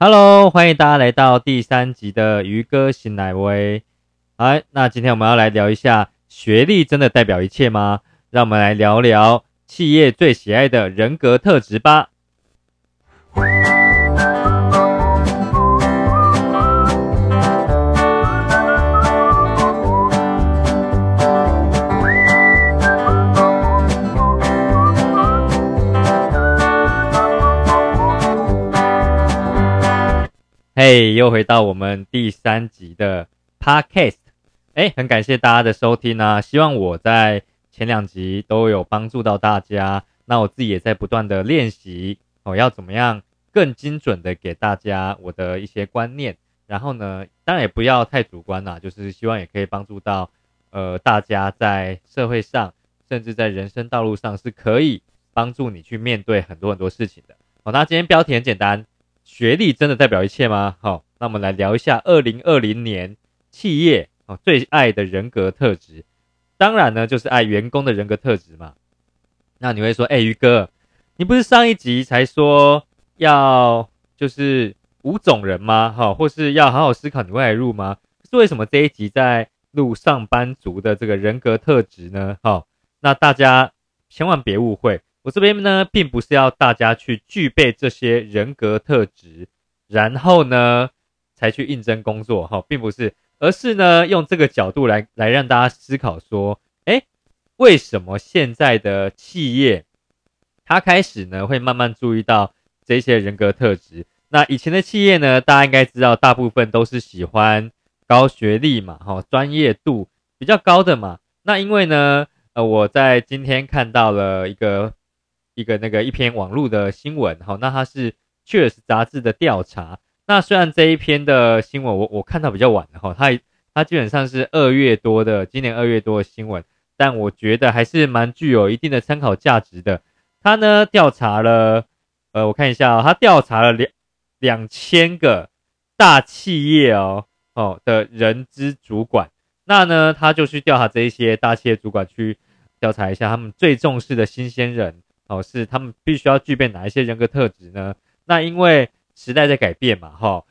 Hello，欢迎大家来到第三集的鱼哥醒来威。好，那今天我们要来聊一下，学历真的代表一切吗？让我们来聊聊企业最喜爱的人格特质吧。嘿，又回到我们第三集的 Podcast。哎，很感谢大家的收听啊！希望我在前两集都有帮助到大家。那我自己也在不断的练习哦，要怎么样更精准的给大家我的一些观念。然后呢，当然也不要太主观啦，就是希望也可以帮助到呃大家在社会上，甚至在人生道路上是可以帮助你去面对很多很多事情的。好，那今天标题很简单。学历真的代表一切吗？好，那我们来聊一下二零二零年企业哦最爱的人格特质。当然呢，就是爱员工的人格特质嘛。那你会说，哎，于哥，你不是上一集才说要就是五种人吗？哈，或是要好好思考你未来路吗？是为什么这一集在录上班族的这个人格特质呢？好，那大家千万别误会。我这边呢，并不是要大家去具备这些人格特质，然后呢才去应征工作哈，并不是，而是呢用这个角度来来让大家思考说，哎，为什么现在的企业，它开始呢会慢慢注意到这些人格特质？那以前的企业呢，大家应该知道，大部分都是喜欢高学历嘛，哈，专业度比较高的嘛。那因为呢，呃，我在今天看到了一个。一个那个一篇网络的新闻，好，那它是《确实杂志的调查。那虽然这一篇的新闻我我看到比较晚的哈，它它基本上是二月多的，今年二月多的新闻，但我觉得还是蛮具有一定的参考价值的。他呢调查了，呃，我看一下哦，他调查了两两千个大企业哦哦的人资主管，那呢他就去调查这一些大企业主管去调查一下他们最重视的新鲜人。哦，是他们必须要具备哪一些人格特质呢？那因为时代在改变嘛，哈，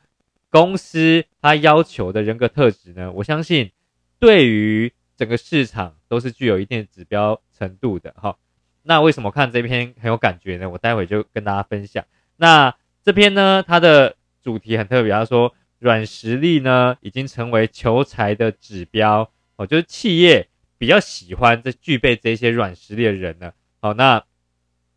公司它要求的人格特质呢，我相信对于整个市场都是具有一定的指标程度的，哈。那为什么看这篇很有感觉呢？我待会就跟大家分享。那这篇呢，它的主题很特别，他说软实力呢已经成为求财的指标，哦，就是企业比较喜欢这具备这些软实力的人呢。好，那。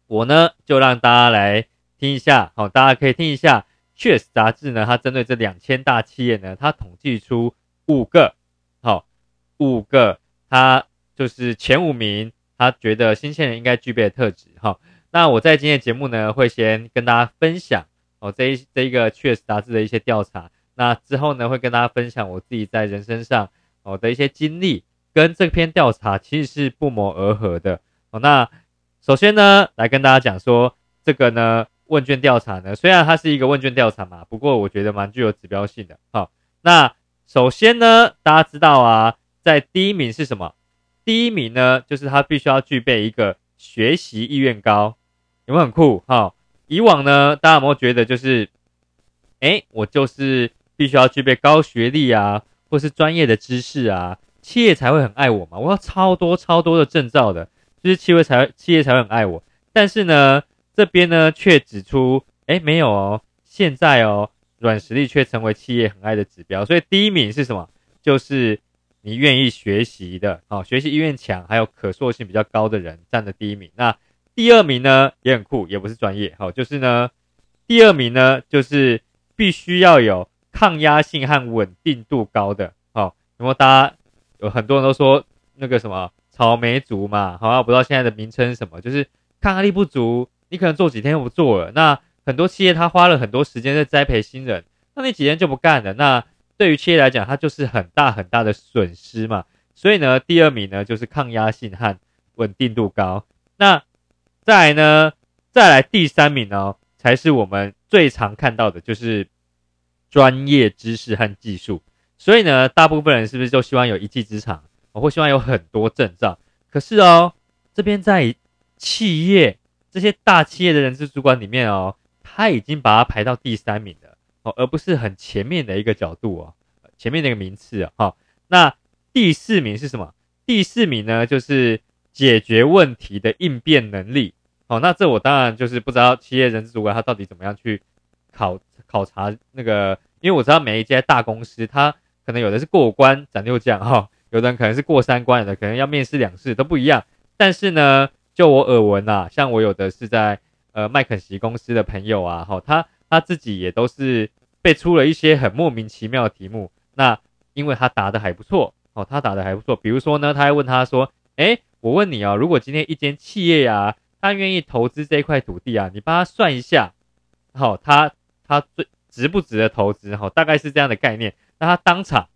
我呢，就让大家来听一下，好，大家可以听一下。确实杂志呢，它针对这两千大企业呢，它统计出五个，好，五个，它就是前五名，他觉得新鲜人应该具备的特质，哈。那我在今天节目呢，会先跟大家分享哦，这一这一个确实杂志的一些调查。那之后呢，会跟大家分享我自己在人生上哦的一些经历，跟这篇调查其实是不谋而合的，哦，那。首先呢，来跟大家讲说，这个呢问卷调查呢，虽然它是一个问卷调查嘛，不过我觉得蛮具有指标性的。好，那首先呢，大家知道啊，在第一名是什么？第一名呢，就是他必须要具备一个学习意愿高，有没有很酷？哈，以往呢，大家有没有觉得就是，哎，我就是必须要具备高学历啊，或是专业的知识啊，企业才会很爱我嘛？我要超多超多的证照的。就是企业才企业才会很爱我，但是呢，这边呢却指出，哎，没有哦，现在哦，软实力却成为企业很爱的指标。所以第一名是什么？就是你愿意学习的，哦，学习意愿强，还有可塑性比较高的人占的第一名。那第二名呢也很酷，也不是专业，好，就是呢，第二名呢就是必须要有抗压性和稳定度高的，好，那么大家有很多人都说那个什么。草莓族嘛，好像不知道现在的名称是什么，就是抗压力不足，你可能做几天又不做了。那很多企业他花了很多时间在栽培新人，那你几天就不干了，那对于企业来讲，它就是很大很大的损失嘛。所以呢，第二名呢就是抗压性和稳定度高。那再来呢，再来第三名呢，才是我们最常看到的，就是专业知识和技术。所以呢，大部分人是不是就希望有一技之长？我会希望有很多证照，可是哦，这边在企业这些大企业的人事主管里面哦，他已经把它排到第三名了哦，而不是很前面的一个角度哦，前面那个名次啊，好，那第四名是什么？第四名呢，就是解决问题的应变能力。好，那这我当然就是不知道企业人事主管他到底怎么样去考考察那个，因为我知道每一家大公司，他可能有的是过关斩六将哈，有的人可能是过三关的，可能要面试两次都不一样。但是呢，就我耳闻啊，像我有的是在呃麦肯锡公司的朋友啊，哈，他他自己也都是被出了一些很莫名其妙的题目，那因为他答的还不错，哦，他答的还不错，比如说呢，他还问他说，哎，我问你啊，如果今天一间企业呀。他愿意投资这一块土地啊，你帮他算一下，好，他他最值不值得投资？哈，大概是这样的概念。那他当场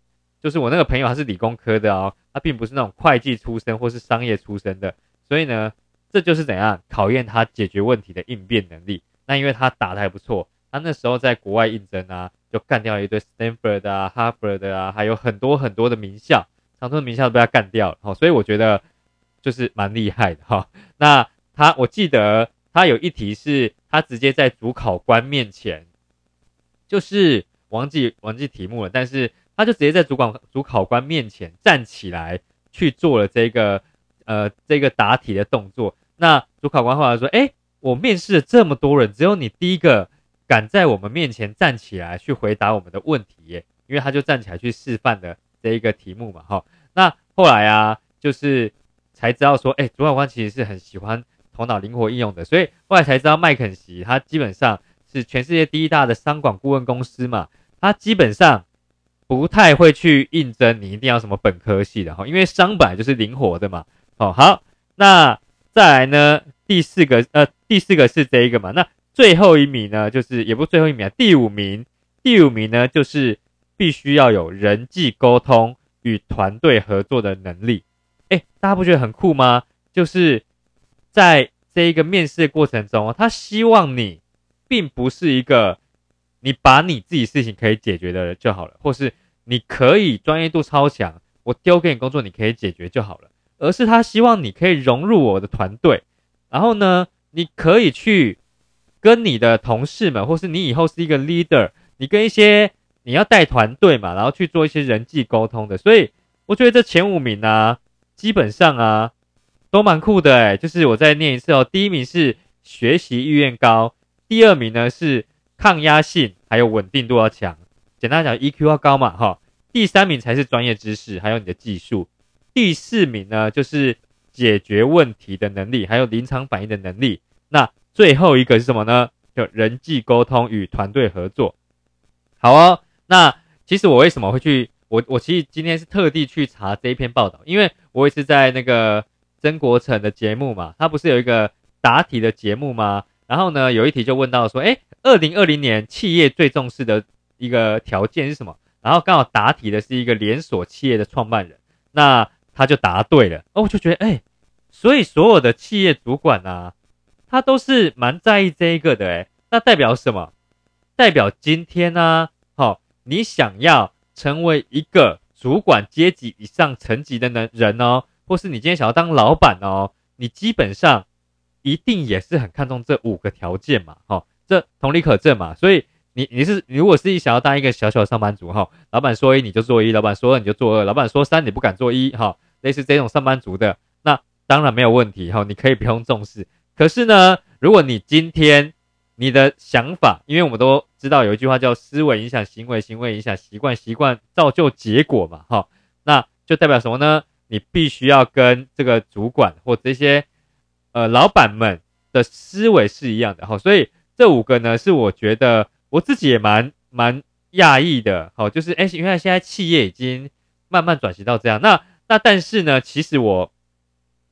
就是我那个朋友，他是理工科的哦，他并不是那种会计出身或是商业出身的，所以呢，这就是怎样考验他解决问题的应变能力。那因为他打的还不错，他那时候在国外应征啊，就干掉了一堆 Stanford 啊、哈佛的啊，还有很多很多的名校，常春的名校都被他干掉了。好，所以我觉得就是蛮厉害的哈。那他我记得他有一题是他直接在主考官面前，就是忘记忘记题目了，但是他就直接在主管主考官面前站起来去做了这个呃这个答题的动作。那主考官后来说：“哎，我面试了这么多人，只有你第一个敢在我们面前站起来去回答我们的问题耶！因为他就站起来去示范的这一个题目嘛，哈。那后来啊，就是才知道说，哎，主考官其实是很喜欢。”头脑灵活应用的，所以后来才知道麦肯锡，他基本上是全世界第一大的商管顾问公司嘛。他基本上不太会去应征你一定要什么本科系的哈，因为商本来就是灵活的嘛。哦，好，那再来呢？第四个，呃，第四个是这一个嘛。那最后一名呢，就是也不最后一名啊，第五名，第五名呢，就是必须要有人际沟通与团队合作的能力。哎，大家不觉得很酷吗？就是。在这一个面试过程中，他希望你并不是一个你把你自己事情可以解决的就好了，或是你可以专业度超强，我丢给你工作你可以解决就好了，而是他希望你可以融入我的团队，然后呢，你可以去跟你的同事们，或是你以后是一个 leader，你跟一些你要带团队嘛，然后去做一些人际沟通的，所以我觉得这前五名啊，基本上啊。都蛮酷的哎，就是我再念一次哦。第一名是学习意愿高，第二名呢是抗压性还有稳定度要强，简单讲 EQ 要高嘛哈。第三名才是专业知识还有你的技术，第四名呢就是解决问题的能力还有临场反应的能力。那最后一个是什么呢？就人际沟通与团队合作。好哦，那其实我为什么会去我我其实今天是特地去查这一篇报道，因为我也是在那个。曾国成的节目嘛，他不是有一个答题的节目吗？然后呢，有一题就问到说，哎，二零二零年企业最重视的一个条件是什么？然后刚好答题的是一个连锁企业的创办人，那他就答对了。哦，我就觉得，哎，所以所有的企业主管啊，他都是蛮在意这一个的，哎，那代表什么？代表今天呢，好，你想要成为一个主管阶级以上层级的人人哦。或是你今天想要当老板哦，你基本上一定也是很看重这五个条件嘛，哈，这同理可证嘛。所以你你是如果是你想要当一个小小的上班族哈，老板说一你就做一，老板说二你就做二，老板说三你不敢做一哈，类似这种上班族的，那当然没有问题哈，你可以不用重视。可是呢，如果你今天你的想法，因为我们都知道有一句话叫思维影响行为，行为影响习惯，习惯造就结果嘛，哈，那就代表什么呢？你必须要跟这个主管或这些呃老板们的思维是一样的，哈，所以这五个呢是我觉得我自己也蛮蛮讶异的，好，就是哎，原来现在企业已经慢慢转型到这样，那那但是呢，其实我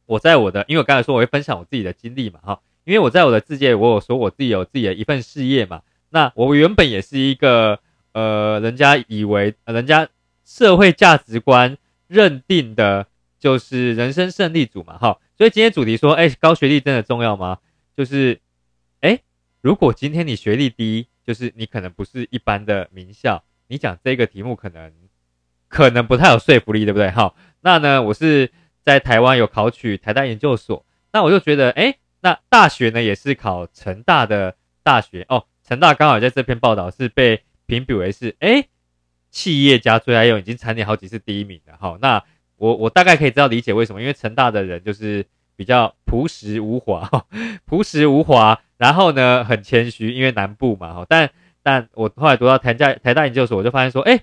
我在我的，因为我刚才说我会分享我自己的经历嘛，哈，因为我在我的自介我有说我自己有自己的一份事业嘛，那我原本也是一个呃，人家以为人家社会价值观认定的。就是人生胜利组嘛，哈，所以今天主题说，哎，高学历真的重要吗？就是，哎，如果今天你学历低，就是你可能不是一般的名校，你讲这个题目可能可能不太有说服力，对不对？哈，那呢，我是在台湾有考取台大研究所，那我就觉得，哎，那大学呢也是考成大的大学哦，成大刚好在这篇报道是被评比为是哎企业家最爱用，已经蝉联好几次第一名了。好，那我我大概可以知道理解为什么，因为成大的人就是比较朴实无华，朴实无华，然后呢很谦虚，因为南部嘛。哈，但但我后来读到台大台大研究所，我就发现说，哎，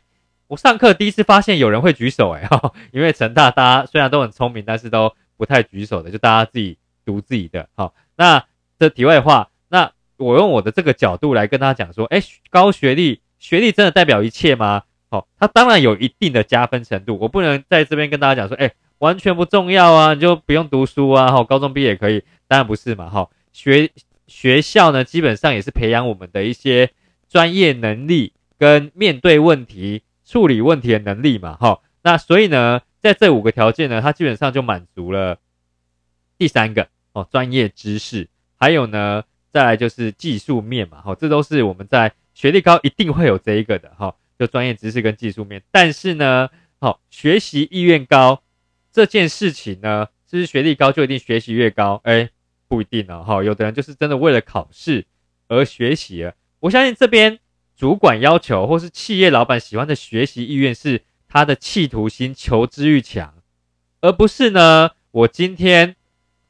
我上课第一次发现有人会举手，哎哈，因为成大大家虽然都很聪明，但是都不太举手的，就大家自己读自己的。好，那这题外话，那我用我的这个角度来跟他讲说，哎，高学历。学历真的代表一切吗？好，它当然有一定的加分程度。我不能在这边跟大家讲说，哎，完全不重要啊，你就不用读书啊，哈，高中毕业也可以，当然不是嘛，哈，学学校呢，基本上也是培养我们的一些专业能力跟面对问题、处理问题的能力嘛，哈。那所以呢，在这五个条件呢，它基本上就满足了第三个哦，专业知识，还有呢，再来就是技术面嘛，哈，这都是我们在。学历高一定会有这一个的哈，就专业知识跟技术面。但是呢，好学习意愿高这件事情呢，是不是学历高就一定学习越高？哎，不一定哦。哈，有的人就是真的为了考试而学习了。我相信这边主管要求或是企业老板喜欢的学习意愿是他的企图心、求知欲强，而不是呢，我今天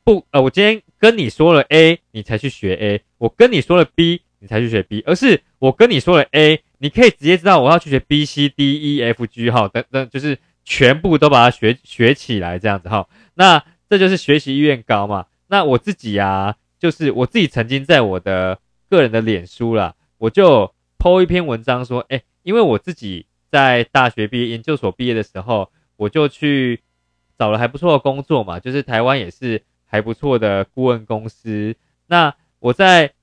不呃，我今天跟你说了 A，你才去学 A；我跟你说了 B。你才去学 B，而是我跟你说了 A，你可以直接知道我要去学 B、C、D、E、F、G 哈等等，就是全部都把它学学起来这样子哈。那这就是学习意愿高嘛？那我自己呀，就是我自己曾经在我的个人的脸书啦，我就 po 一篇文章说，哎，因为我自己在大学毕业、研究所毕业的时候，我就去找了还不错的工作嘛，就是台湾也是还不错的顾问公司。那我在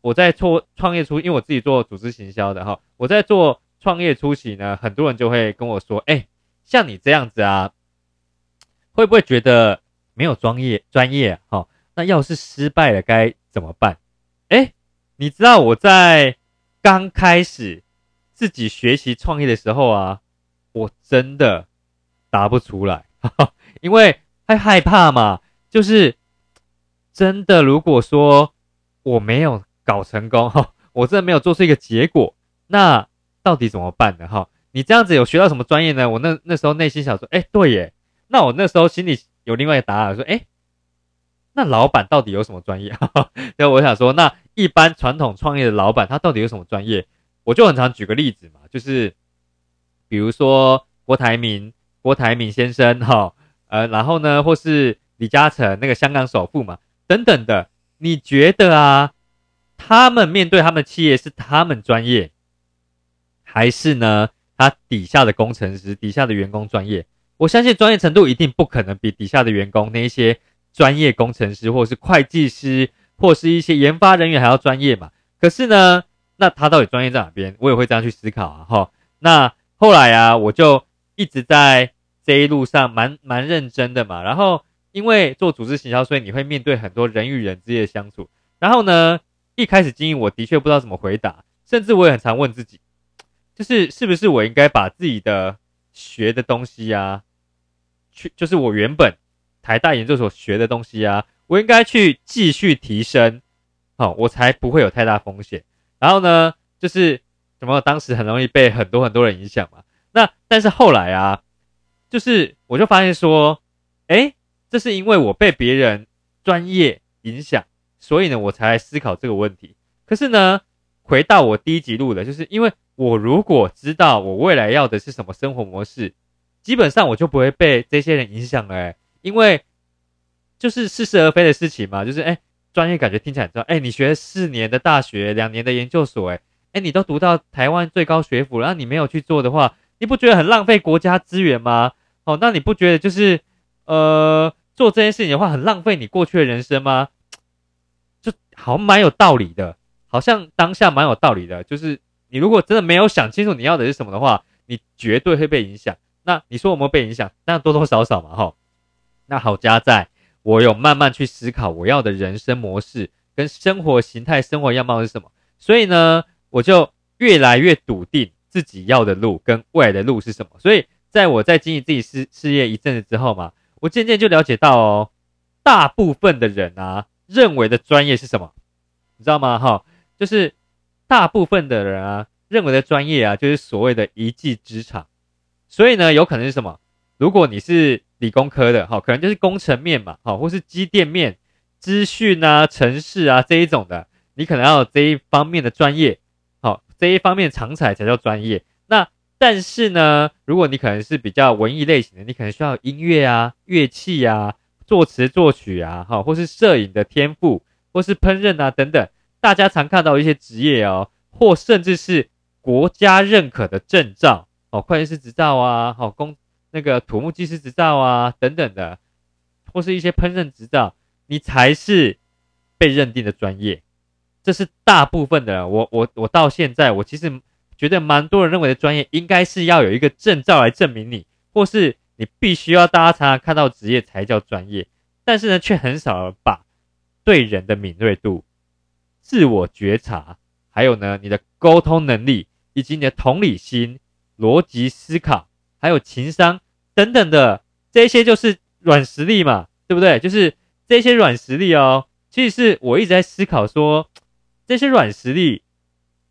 我在做创业初，因为我自己做组织行销的哈，我在做创业初期呢，很多人就会跟我说，哎，像你这样子啊，会不会觉得没有专业专业哈？那要是失败了该怎么办？哎，你知道我在刚开始自己学习创业的时候啊，我真的答不出来，因为太害怕嘛，就是真的如果说我没有。搞成功哈，我真的没有做出一个结果，那到底怎么办呢？哈，你这样子有学到什么专业呢？我那那时候内心想说，哎，对耶，那我那时候心里有另外一个答案，说，哎，那老板到底有什么专业？所以我想说，那一般传统创业的老板他到底有什么专业？我就很常举个例子嘛，就是比如说郭台铭，郭台铭先生哈，呃，然后呢，或是李嘉诚那个香港首富嘛，等等的，你觉得啊？他们面对他们的企业是他们专业，还是呢？他底下的工程师、底下的员工专业？我相信专业程度一定不可能比底下的员工那一些专业工程师，或者是会计师，或是一些研发人员还要专业嘛。可是呢，那他到底专业在哪边？我也会这样去思考啊。哈，那后来啊，我就一直在这一路上蛮蛮认真的嘛。然后因为做组织行销，所以你会面对很多人与人之间的相处。然后呢？一开始经营，我的确不知道怎么回答，甚至我也很常问自己，就是是不是我应该把自己的学的东西啊，去就是我原本台大研究所学的东西啊，我应该去继续提升，好，我才不会有太大风险。然后呢，就是怎么当时很容易被很多很多人影响嘛。那但是后来啊，就是我就发现说，哎，这是因为我被别人专业影响。所以呢，我才来思考这个问题。可是呢，回到我第一集录的，就是因为我如果知道我未来要的是什么生活模式，基本上我就不会被这些人影响了。因为就是似是而非的事情嘛，就是哎，专业感觉听起来知道，哎，你学四年的大学，两年的研究所，哎，哎，你都读到台湾最高学府，然后你没有去做的话，你不觉得很浪费国家资源吗？哦，那你不觉得就是呃，做这件事情的话，很浪费你过去的人生吗？就好蛮有道理的，好像当下蛮有道理的。就是你如果真的没有想清楚你要的是什么的话，你绝对会被影响。那你说我们被影响，那多多少少嘛，哈。那好加在我有慢慢去思考我要的人生模式跟生活形态、生活样貌是什么。所以呢，我就越来越笃定自己要的路跟未来的路是什么。所以在我在经营自己事事业一阵子之后嘛，我渐渐就了解到哦，大部分的人啊。认为的专业是什么？你知道吗？哈，就是大部分的人啊，认为的专业啊，就是所谓的一技之长。所以呢，有可能是什么？如果你是理工科的，哈，可能就是工程面嘛，好，或是机电面、资讯啊、城市啊这一种的，你可能要有这一方面的专业，好，这一方面长才才叫专业。那但是呢，如果你可能是比较文艺类型的，你可能需要音乐啊、乐器啊、作词作曲啊，哈，或是摄影的天赋，或是烹饪啊等等，大家常看到一些职业哦，或甚至是国家认可的证照，哦，会计师执照啊，好工。那个土木技师执照啊，等等的，或是一些烹饪执照，你才是被认定的专业。这是大部分的。我我我到现在，我其实觉得蛮多人认为的专业，应该是要有一个证照来证明你，或是你必须要大家常常看到职业才叫专业。但是呢，却很少把对人的敏锐度、自我觉察，还有呢你的沟通能力，以及你的同理心、逻辑思考，还有情商。等等的这些就是软实力嘛，对不对？就是这些软实力哦。其实是我一直在思考说，这些软实力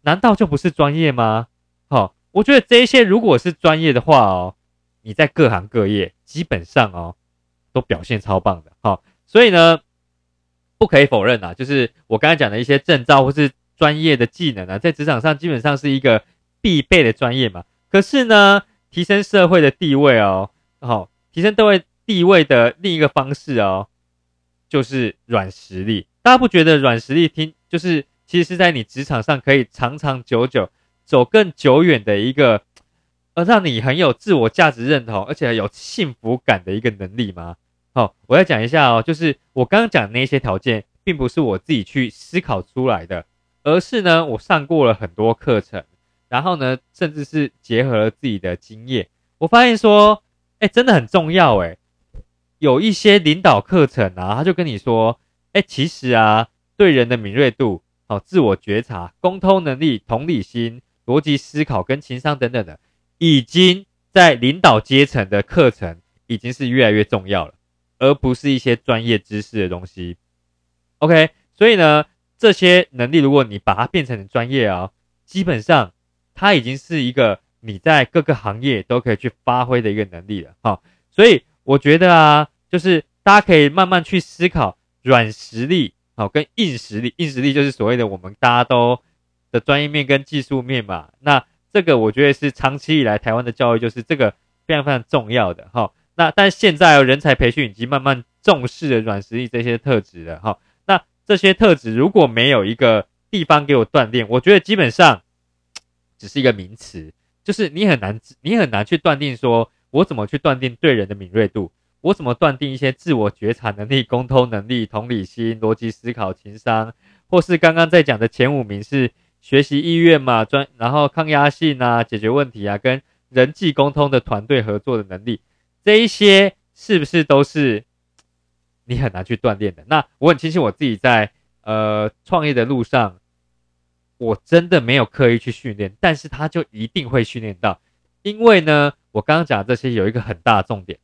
难道就不是专业吗？好，我觉得这些如果是专业的话哦，你在各行各业基本上哦都表现超棒的。好，所以呢，不可以否认啊，就是我刚才讲的一些证照或是专业的技能啊，在职场上基本上是一个必备的专业嘛。可是呢？提升社会的地位哦，好，提升社会地位的另一个方式哦，就是软实力。大家不觉得软实力听就是其实是在你职场上可以长长久久走更久远的一个，呃，让你很有自我价值认同，而且有幸福感的一个能力吗？好，我要讲一下哦，就是我刚刚讲的那些条件，并不是我自己去思考出来的，而是呢，我上过了很多课程。然后呢，甚至是结合了自己的经验，我发现说，哎，真的很重要哎。有一些领导课程啊，他就跟你说，哎，其实啊，对人的敏锐度、哦，自我觉察、沟通能力、同理心、逻辑思考跟情商等等的，已经在领导阶层的课程已经是越来越重要了，而不是一些专业知识的东西。OK，所以呢，这些能力如果你把它变成专业啊，基本上。它已经是一个你在各个行业都可以去发挥的一个能力了，哈，所以我觉得啊，就是大家可以慢慢去思考软实力，好，跟硬实力，硬实力就是所谓的我们大家都的专业面跟技术面嘛。那这个我觉得是长期以来台湾的教育就是这个非常非常重要的，哈。那但现在人才培训已经慢慢重视了软实力这些特质了，哈。那这些特质如果没有一个地方给我锻炼，我觉得基本上。只是一个名词，就是你很难，你很难去断定说，我怎么去断定对人的敏锐度，我怎么断定一些自我觉察能力、沟通能力、同理心、逻辑思考、情商，或是刚刚在讲的前五名是学习意愿嘛，专然后抗压性啊，解决问题啊，跟人际沟通的团队合作的能力，这一些是不是都是你很难去锻炼的？那我很庆幸我自己在呃创业的路上。我真的没有刻意去训练，但是他就一定会训练到，因为呢，我刚刚讲这些有一个很大的重点，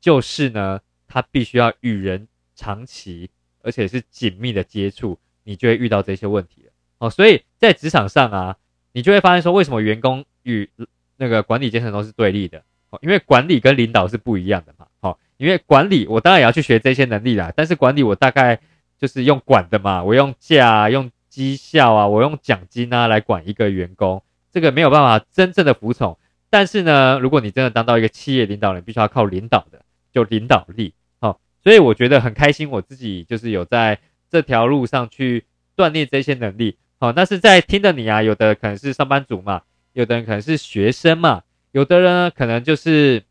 就是呢，他必须要与人长期而且是紧密的接触，你就会遇到这些问题了。哦，所以在职场上啊，你就会发现说，为什么员工与那个管理阶层都是对立的？哦，因为管理跟领导是不一样的嘛。好，因为管理我当然也要去学这些能力啦，但是管理我大概就是用管的嘛，我用架用。绩效啊，我用奖金啊来管一个员工，这个没有办法真正的服从。但是呢，如果你真的当到一个企业领导人，必须要靠领导的，就领导力。好，所以我觉得很开心，我自己就是有在这条路上去锻炼这些能力。好，那是在听的你啊，有的可能是上班族嘛，有的人可能是学生嘛，有的人可能就是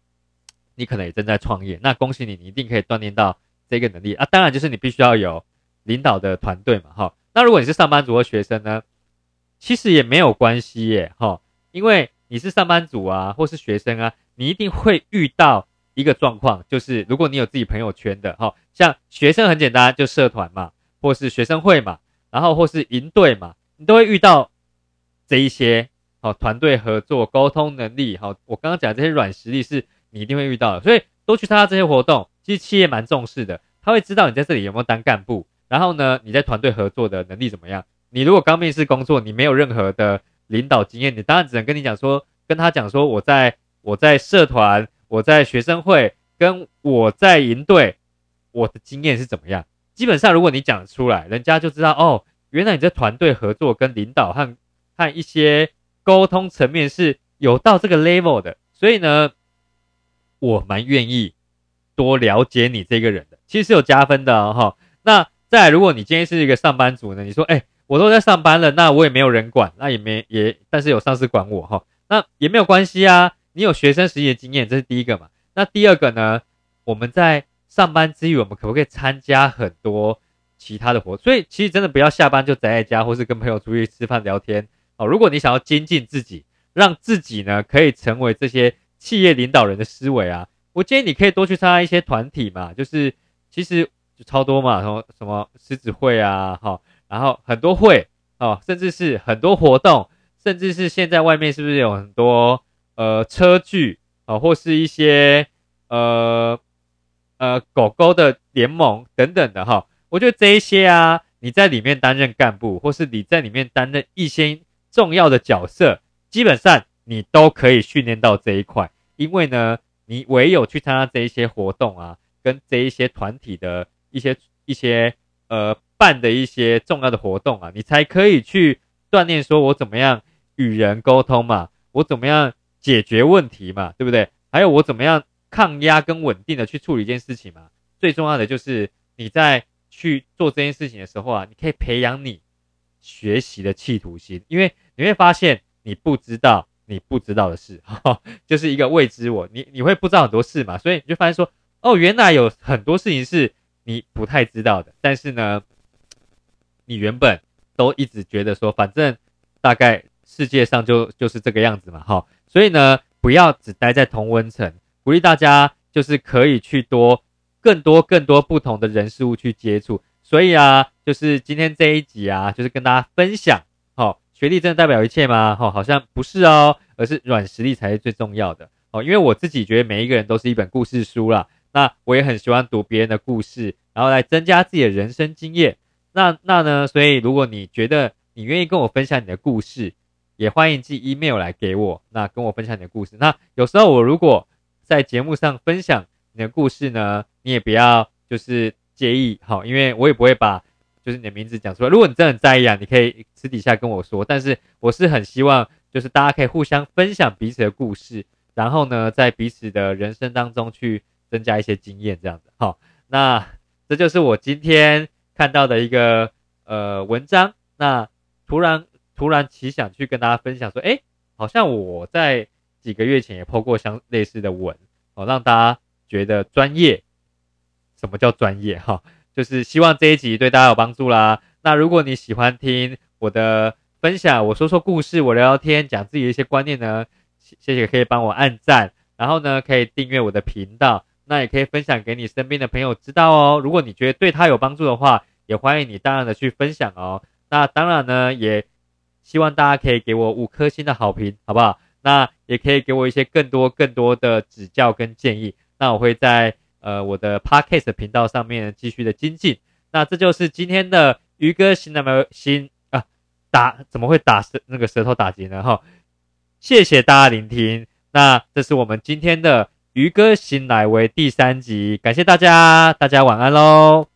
你可能也正在创业。那恭喜你，你一定可以锻炼到这个能力啊。当然就是你必须要有领导的团队嘛，哈。那如果你是上班族和学生呢？其实也没有关系耶，哈，因为你是上班族啊，或是学生啊，你一定会遇到一个状况，就是如果你有自己朋友圈的，哈，像学生很简单，就社团嘛，或是学生会嘛，然后或是营队嘛，你都会遇到这一些，好，团队合作、沟通能力，好，我刚刚讲这些软实力是你一定会遇到的，所以多去参加这些活动，其实企业蛮重视的，他会知道你在这里有没有当干部。然后呢，你在团队合作的能力怎么样？你如果刚面试工作，你没有任何的领导经验，你当然只能跟你讲说，跟他讲说，我在我在社团，我在学生会，跟我在营队，我的经验是怎么样。基本上，如果你讲出来，人家就知道哦，原来你在团队合作跟领导和和一些沟通层面是有到这个 level 的。所以呢，我蛮愿意多了解你这个人的，其实是有加分的哈。再，如果你今天是一个上班族呢，你说，哎，我都在上班了，那我也没有人管，那也没也，但是有上司管我哈，那也没有关系啊。你有学生实习的经验，这是第一个嘛。那第二个呢，我们在上班之余，我们可不可以参加很多其他的活？所以其实真的不要下班就宅在家，或是跟朋友出去吃饭聊天哦。如果你想要精进自己，让自己呢可以成为这些企业领导人的思维啊，我建议你可以多去参加一些团体嘛。就是其实就超多嘛，什么什么狮子会啊，哈，然后很多会哦，甚至是很多活动，甚至是现在外面是不是有很多呃车具啊，或是一些呃。呃，狗狗的联盟等等的哈，我觉得这一些啊，你在里面担任干部，或是你在里面担任一些重要的角色，基本上你都可以训练到这一块。因为呢，你唯有去参加这一些活动啊，跟这一些团体的一些一些呃办的一些重要的活动啊，你才可以去锻炼，说我怎么样与人沟通嘛，我怎么样解决问题嘛，对不对？还有我怎么样。抗压跟稳定的去处理一件事情嘛，最重要的就是你在去做这件事情的时候啊，你可以培养你学习的企图心，因为你会发现你不知道你不知道的事，就是一个未知我，你你会不知道很多事嘛，所以你就发现说，哦，原来有很多事情是你不太知道的，但是呢，你原本都一直觉得说，反正大概世界上就就是这个样子嘛，哈，所以呢，不要只待在同温层。鼓励大家就是可以去多更多更多不同的人事物去接触，所以啊，就是今天这一集啊，就是跟大家分享，好，学历真的代表一切吗？哈，好像不是哦，而是软实力才是最重要的哦。因为我自己觉得每一个人都是一本故事书啦，那我也很喜欢读别人的故事，然后来增加自己的人生经验。那那呢，所以如果你觉得你愿意跟我分享你的故事，也欢迎寄 email 来给我，那跟我分享你的故事。那有时候我如果在节目上分享你的故事呢，你也不要就是介意，好，因为我也不会把就是你的名字讲出来。如果你真的很在意啊，你可以私底下跟我说。但是我是很希望，就是大家可以互相分享彼此的故事，然后呢，在彼此的人生当中去增加一些经验，这样子。好，那这就是我今天看到的一个呃文章。那突然突然奇想去跟大家分享说，哎，好像我在。几个月前也 po 过相类似的文，哦，让大家觉得专业。什么叫专业？哈，就是希望这一集对大家有帮助啦。那如果你喜欢听我的分享，我说说故事，我聊聊天，讲自己的一些观念呢，谢谢可以帮我按赞，然后呢可以订阅我的频道，那也可以分享给你身边的朋友知道哦。如果你觉得对他有帮助的话，也欢迎你大量的去分享哦。那当然呢，也希望大家可以给我五颗星的好评，好不好？那也可以给我一些更多更多的指教跟建议，那我会在呃我的 podcast 频道上面继续的精进。那这就是今天的鱼哥新的没新啊打怎么会打舌那个舌头打结呢？哈，谢谢大家聆听。那这是我们今天的渔歌新来为第三集，感谢大家，大家晚安喽。